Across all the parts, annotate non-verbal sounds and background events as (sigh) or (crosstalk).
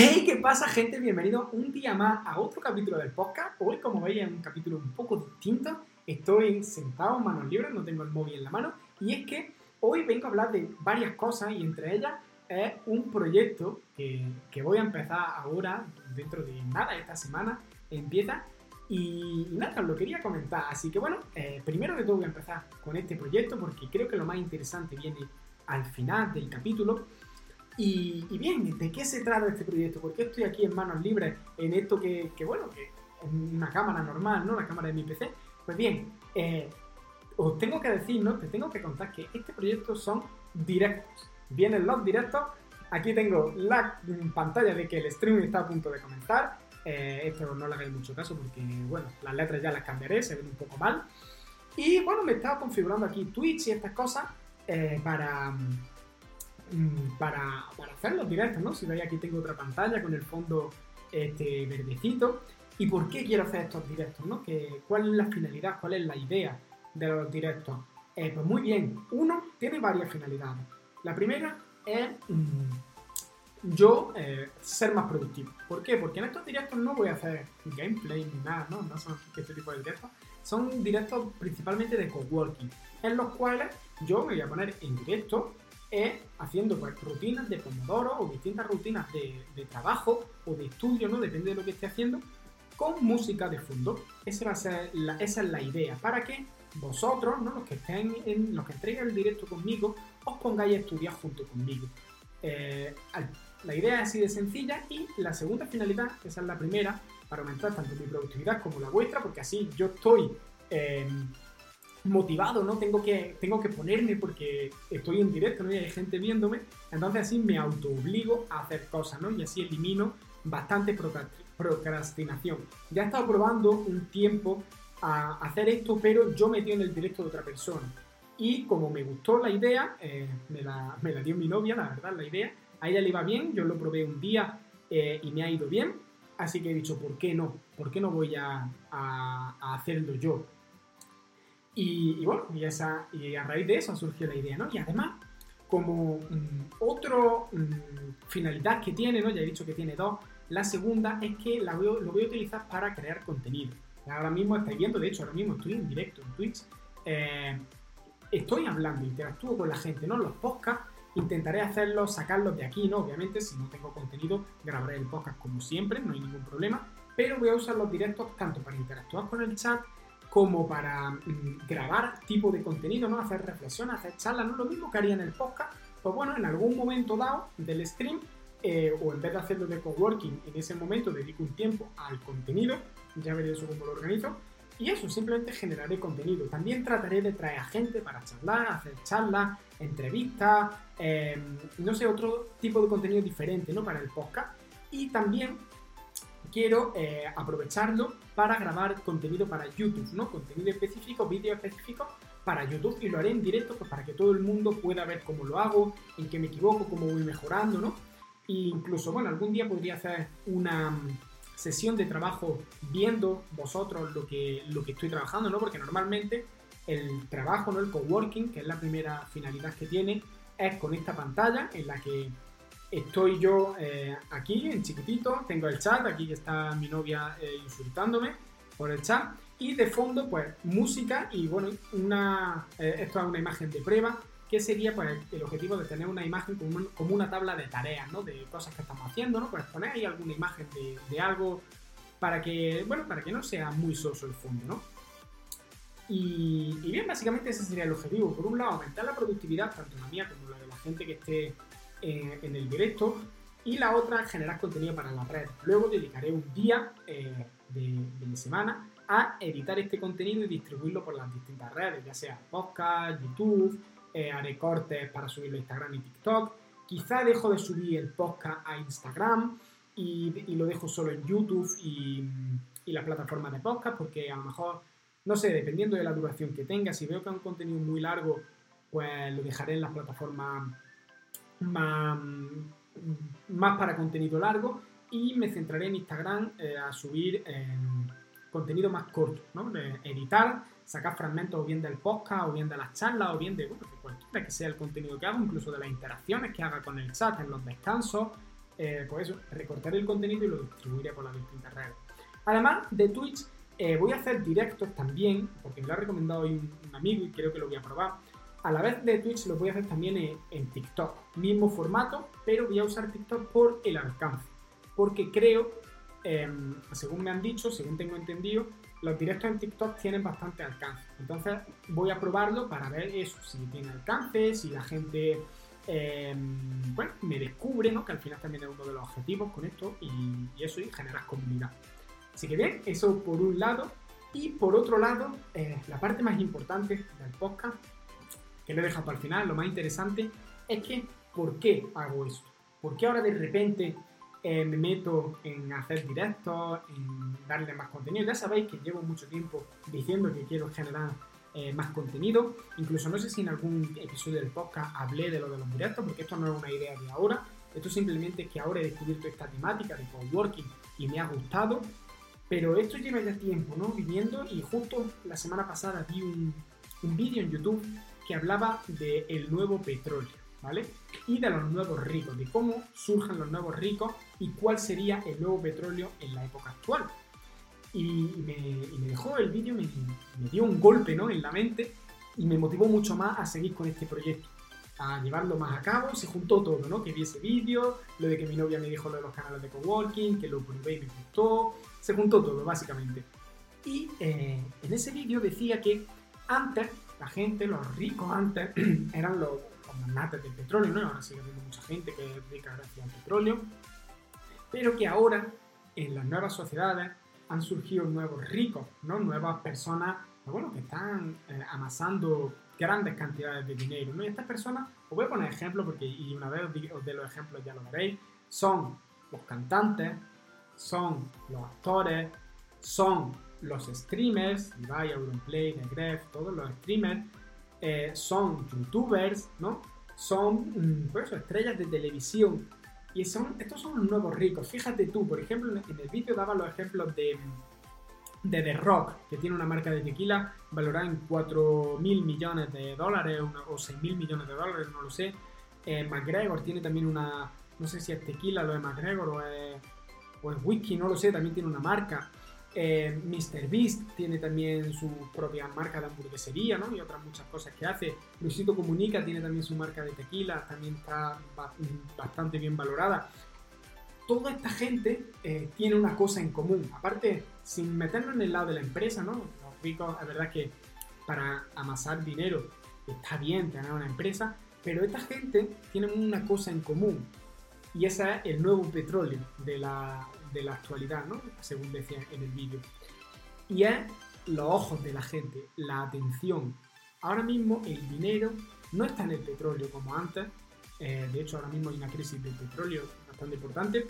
Hey, ¿qué pasa, gente? Bienvenido un día más a otro capítulo del podcast. Hoy, como veis, es un capítulo un poco distinto. Estoy sentado, manos libres, no tengo el móvil en la mano. Y es que hoy vengo a hablar de varias cosas y entre ellas es un proyecto que, que voy a empezar ahora, dentro de nada, esta semana empieza. Y nada, os lo quería comentar. Así que bueno, eh, primero de todo voy a empezar con este proyecto porque creo que lo más interesante viene al final del capítulo. Y, bien, ¿de qué se trata este proyecto? ¿Por qué estoy aquí en manos libres en esto que, bueno, que es una cámara normal, ¿no? La cámara de mi PC. Pues bien, eh, os tengo que decir, ¿no? Te tengo que contar que este proyecto son directos. Vienen los directos. Aquí tengo la pantalla de que el streaming está a punto de comenzar. Eh, esto no le hagáis mucho caso porque, bueno, las letras ya las cambiaré, se ven un poco mal. Y bueno, me estaba configurando aquí Twitch y estas cosas eh, para, para, para hacer los directos, ¿no? Si veis aquí tengo otra pantalla con el fondo este, verdecito. ¿Y por qué quiero hacer estos directos, no? Que, ¿Cuál es la finalidad? ¿Cuál es la idea de los directos? Eh, pues muy bien, uno tiene varias finalidades. La primera es mm, yo eh, ser más productivo. ¿Por qué? Porque en estos directos no voy a hacer gameplay ni nada, ¿no? No son este tipo de directos. Son directos principalmente de coworking, en los cuales yo me voy a poner en directo eh, haciendo pues, rutinas de Pomodoro o distintas rutinas de, trabajo o de estudio, ¿no? Depende de lo que esté haciendo, con música de fondo. Esa, va a ser esa es la idea, para que vosotros, ¿no? los que estén en, los que entreguen el directo conmigo, os pongáis a estudiar junto conmigo. Eh, la idea es así de sencilla y la segunda finalidad, esa es la primera, para aumentar tanto mi productividad como la vuestra, porque así yo estoy eh, motivado, ¿no? Tengo que, tengo que ponerme porque estoy en directo, ¿no? Y hay gente viéndome, entonces así me autoobligo a hacer cosas, ¿no? Y así elimino bastante procrast- procrastinación. Ya he estado probando un tiempo a hacer esto, pero yo metí en el directo de otra persona. Y como me gustó la idea, eh, me, la, me la dio mi novia, la verdad, la idea. A ella le iba bien, yo lo probé un día eh, y me ha ido bien. Así que he dicho, ¿por qué no? ¿Por qué no voy a, a- a hacerlo yo? Y, bueno, y, esa, y a raíz de eso surgió la idea, ¿no? Y además, como mm, otro mm, finalidad que tiene, ¿no? Ya he dicho que tiene dos. La segunda es que lo voy a utilizar para crear contenido. Ahora mismo estáis viendo, de hecho, ahora mismo estoy en directo en Twitch. Eh, estoy hablando, interactúo con la gente, ¿no? Los podcasts intentaré hacerlos, sacarlos de aquí, ¿no? Obviamente, si no tengo contenido, grabaré el podcast como siempre, no hay ningún problema. Pero voy a usar los directos tanto para interactuar con el chat como para mm, grabar tipo de contenido, ¿no? Hacer reflexiones, hacer charlas, ¿no? Lo mismo que haría en el podcast. Pues bueno, en algún momento dado del stream, eh, o en vez de hacerlo de coworking, en ese momento dedico un tiempo al contenido, ya veré eso cómo lo organizo. Y eso, simplemente generaré contenido. También trataré de traer a gente para charlar, hacer charlas, entrevistas, eh, no sé, otro tipo de contenido diferente, ¿no? Para el podcast. Y también quiero eh, aprovecharlo para grabar contenido para YouTube, ¿no? Contenido específico, vídeo específico para YouTube y lo haré en directo pues, para que todo el mundo pueda ver cómo lo hago, en qué me equivoco, cómo voy mejorando, ¿no? E incluso, bueno, algún día podría hacer una mm, sesión de trabajo viendo vosotros lo que, lo que estoy trabajando, ¿no? Porque normalmente el trabajo, ¿no? El coworking, que es la primera finalidad que tiene, es con esta pantalla en la que estoy yo eh, aquí en chiquitito, tengo el chat, aquí está mi novia eh, insultándome por el chat y de fondo pues música y bueno, una, eh, esto es una imagen de prueba que sería pues el objetivo de tener una imagen como, un- como una tabla de tareas, ¿no? De cosas que estamos haciendo, ¿no? Pues poner ahí alguna imagen de, de algo para que, bueno, para que no sea muy soso el fondo, ¿no? Y, y bien, básicamente ese sería el objetivo. Por un lado, aumentar la productividad, tanto la mía como la de la gente que esté eh, en el directo. Y la otra, generar contenido para la red. Luego dedicaré un día eh, de, mi semana a editar este contenido y distribuirlo por las distintas redes, ya sea podcast, YouTube, eh, haré cortes para subirlo a Instagram y TikTok. Quizá dejo de subir el podcast a Instagram y, lo dejo solo en YouTube y, y la plataforma de podcast, porque a lo mejor, no sé, dependiendo de la duración que tenga, si veo que es un contenido muy largo, pues lo dejaré en las plataformas más, para contenido largo y me centraré en Instagram eh, a subir em, contenido más corto, ¿no? Editar, sacar fragmentos o bien del podcast o bien de las charlas o bien de, bueno, de cualquiera que sea el contenido que hago, incluso de las interacciones que haga con el chat en los descansos, eh, pues eso, recortaré el contenido y lo distribuiré por las distintas redes. Además de Twitch, eh, voy a hacer directos también, porque me lo ha recomendado hoy un, amigo y creo que lo voy a probar. A la vez de Twitch lo voy a hacer también en, TikTok. Mismo formato, pero voy a usar TikTok por el alcance. Porque creo, em, según me han dicho, según tengo entendido, los directos en TikTok tienen bastante alcance. Entonces voy a probarlo para ver eso, si tiene alcance, si la gente em, bueno, me descubre, ¿no? que al final también es uno de los objetivos con esto y, eso y generar comunidad. Así que bien, eso por un lado. Y por otro lado, eh, la parte más importante del podcast, que lo he dejado para el final, lo más interesante, es que ¿por qué hago esto? ¿Por qué ahora de repente eh, me meto en hacer directos, en darle más contenido? Ya sabéis que llevo mucho tiempo diciendo que quiero generar eh, más contenido. Incluso no sé si en algún episodio del podcast hablé de lo de los directos, porque esto no es una idea de ahora. Esto simplemente es que ahora he descubierto esta temática de coworking y me ha gustado pero esto lleva ya tiempo, ¿no? Viviendo y justo la semana pasada vi un, un vídeo en YouTube que hablaba del nuevo petróleo, ¿vale? Y de los nuevos ricos, de cómo surgen los nuevos ricos y cuál sería el nuevo petróleo en la época actual. Y, me, me, dejó el vídeo, me, me, dio un golpe ¿no? en la mente y me motivó mucho más a seguir con este proyecto, a llevarlo más a cabo. Se juntó todo, ¿no? Que vi ese vídeo, lo de que mi novia me dijo lo de los canales de coworking, que lo probé y me gustó, se juntó todo, básicamente. Y eh, en ese vídeo decía que antes, la gente, los ricos antes, (clears throat) eran los, magnates del petróleo, ¿no? Ahora sigue habiendo mucha gente que es rica gracias al petróleo. Pero que ahora, en las nuevas sociedades, han surgido nuevos ricos, ¿no? Nuevas personas, pues bueno, que están eh, amasando grandes cantidades de dinero, ¿no? Y estas personas, os voy a poner ejemplos, porque y una vez os de los ejemplos ya lo veréis, son los cantantes, son los actores, son los streamers, Ibai, Auronplay, Negref, todos los streamers, eh, son youtubers, ¿no? Son mm, pues estrellas de televisión. Y son, estos son los nuevos ricos. Fíjate tú, por ejemplo, en el vídeo daba los ejemplos de, de The Rock, que tiene una marca de tequila valorada en 4 mil millones de dólares o 6 mil millones de dólares, no lo sé. Eh, McGregor tiene también una, no sé si es tequila lo de McGregor o es o en whisky, no lo sé, también tiene una marca. Eh, Mr. Beast tiene también su propia marca de hamburguesería, ¿no? Y otras muchas cosas que hace. Luisito Comunica tiene también su marca de tequila, también está bastante bien valorada. Toda esta gente eh, tiene una cosa en común. Aparte, sin meternos en el lado de la empresa, ¿no? Los ricos, la verdad que para amasar dinero está bien tener una empresa, pero esta gente tiene una cosa en común y ese es el nuevo petróleo de la, de la actualidad, ¿no? según decía en el vídeo. Y es los ojos de la gente, la atención. Ahora mismo el dinero no está en el petróleo como antes, eh, de hecho ahora mismo hay una crisis del petróleo bastante importante,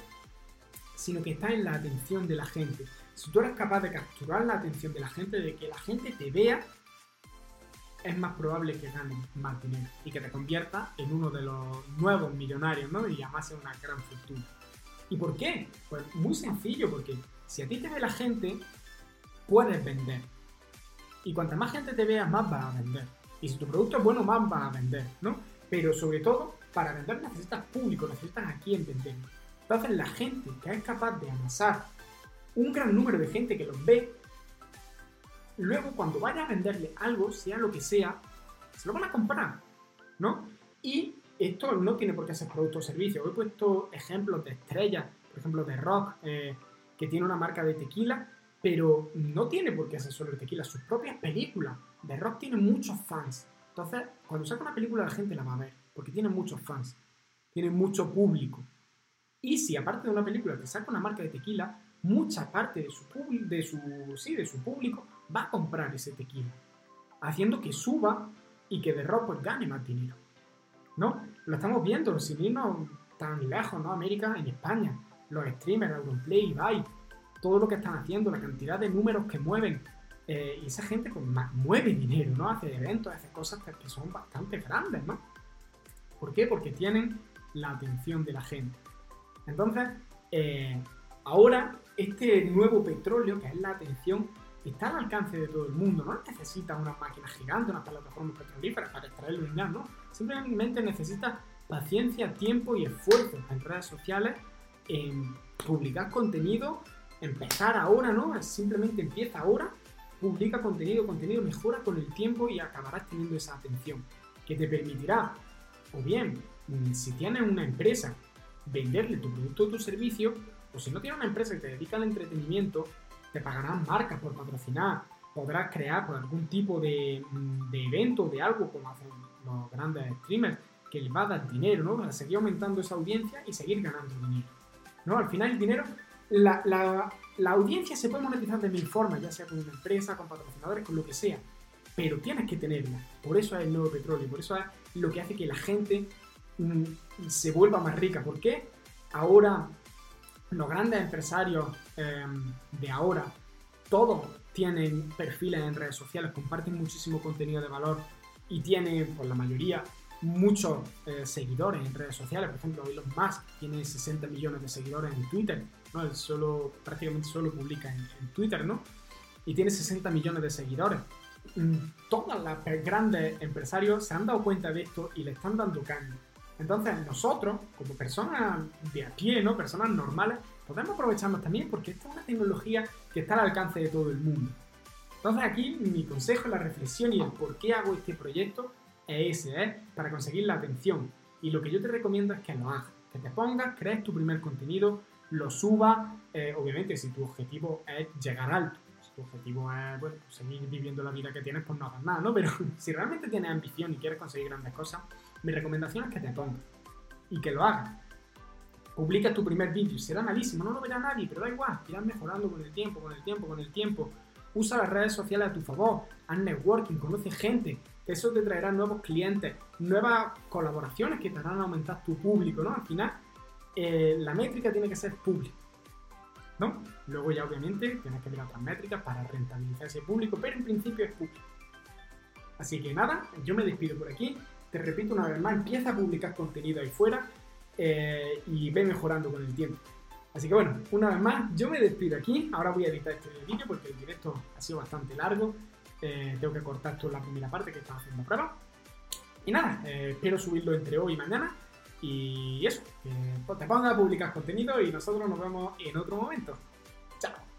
sino que está en la atención de la gente. Si tú eres capaz de capturar la atención de la gente, de que la gente te vea es más probable que ganes más dinero y que te conviertas en uno de los nuevos millonarios, ¿no? Y además en una gran fortuna. ¿Y por qué? Pues muy sencillo, porque si a ti te ve la gente, puedes vender. Y cuanta más gente te vea, más vas a vender. Y si tu producto es bueno, más vas a vender, ¿no? Pero sobre todo, para vender necesitas público, necesitas a quién vender. Entonces la gente que es capaz de amasar un gran número de gente que los ve, luego cuando vaya a venderle algo, sea lo que sea, se lo van a comprar, ¿no? Y esto no tiene por qué ser producto o servicio. He puesto ejemplos de estrellas, por ejemplo de rock, eh, que tiene una marca de tequila, pero no tiene por qué ser solo de tequila. Sus propias películas de rock tienen muchos fans. Entonces, cuando saca una película la gente la va a ver, porque tiene muchos fans, tiene mucho público. Y si aparte de una película te saca una marca de tequila, mucha parte de su, de sí, de su público va a comprar ese tequila, haciendo que suba y que de rock pues, gane más dinero. ¿No? Lo estamos viendo, sin irnos tan lejos, ¿no? América, en España, los streamers, Auronplay, Ibai, todo lo que están haciendo, la cantidad de números que mueven. Eh, y esa gente pues, mueve dinero, ¿no? Hace eventos, hace cosas que son bastante grandes, ¿no? ¿Por qué? Porque tienen la atención de la gente. Entonces, eh, ahora este nuevo petróleo, que es la atención, está al alcance de todo el mundo. No necesita una máquina gigante, unas plataformas petrolíferas para extraerlo y nada, ¿no? Simplemente necesita paciencia, tiempo y esfuerzo en redes sociales en publicar contenido, empezar ahora, ¿no? Simplemente empieza ahora, publica contenido, contenido mejora con el tiempo y acabarás teniendo esa atención que te permitirá, o bien, mm, si tienes una empresa, venderle tu producto o tu servicio, o si no tienes una empresa que te dedica al entretenimiento, te pagarán marcas por patrocinar, podrás crear algún tipo de, mm, de evento, de algo como hacen los grandes streamers, que les va a dar dinero, ¿no? Para seguir aumentando esa audiencia y seguir ganando dinero. ¿no? Al final el dinero, la audiencia se puede monetizar de mil formas, ya sea con una empresa, con patrocinadores, con lo que sea, pero tienes que tenerla. Por eso es el nuevo petróleo, por eso es lo que hace que la gente mm, se vuelva más rica. ¿Por qué? Ahora los grandes empresarios em, de ahora, todos tienen perfiles en redes sociales, comparten muchísimo contenido de valor y tienen, por la mayoría, muchos eh, seguidores en redes sociales. Por ejemplo, Elon Musk tiene 60 millones de seguidores en Twitter, ¿no? Él solo, prácticamente solo publica en, Twitter, ¿no? Y tiene 60 millones de seguidores. Mm, todas las grandes empresarios se han dado cuenta de esto y le están dando caña. Entonces nosotros, como personas de a pie, ¿no? Personas normales, podemos aprovecharnos también porque esta es una tecnología que está al alcance de todo el mundo. Entonces aquí mi consejo, la reflexión y el por qué hago este proyecto es ese, ¿eh? Para conseguir la atención. Y lo que yo te recomiendo es que lo hagas, que te pongas, crees tu primer contenido, lo subas, eh, obviamente si tu objetivo es llegar alto, si tu objetivo es bueno, seguir viviendo la vida que tienes, pues no hagas nada, ¿no? Pero (laughs) si realmente tienes ambición y quieres conseguir grandes cosas, mi recomendación es que te pongas y que lo hagas. Publica tu primer vídeo, será malísimo, no lo verá nadie, pero da igual, irás mejorando con el tiempo, con el tiempo, con el tiempo. Usa las redes sociales a tu favor, haz networking, conoce gente, eso te traerá nuevos clientes, nuevas colaboraciones que te harán aumentar tu público, ¿no? Al final, eh, la métrica tiene que ser pública, ¿no? Luego ya obviamente tienes que ver otras métricas para rentabilizar ese público, pero en principio es público. Así que nada, yo me despido por aquí. Te repito una vez más, empieza a publicar contenido ahí fuera eh, y ve mejorando con el tiempo. Así que bueno, una vez más, yo me despido aquí. Ahora voy a editar este vídeo porque el directo ha sido bastante largo. Eh, tengo que cortar en la primera parte que estaba haciendo prueba. Y nada, eh, espero subirlo entre hoy y mañana. Y eso, que te ponga a publicar contenido y nosotros nos vemos en otro momento.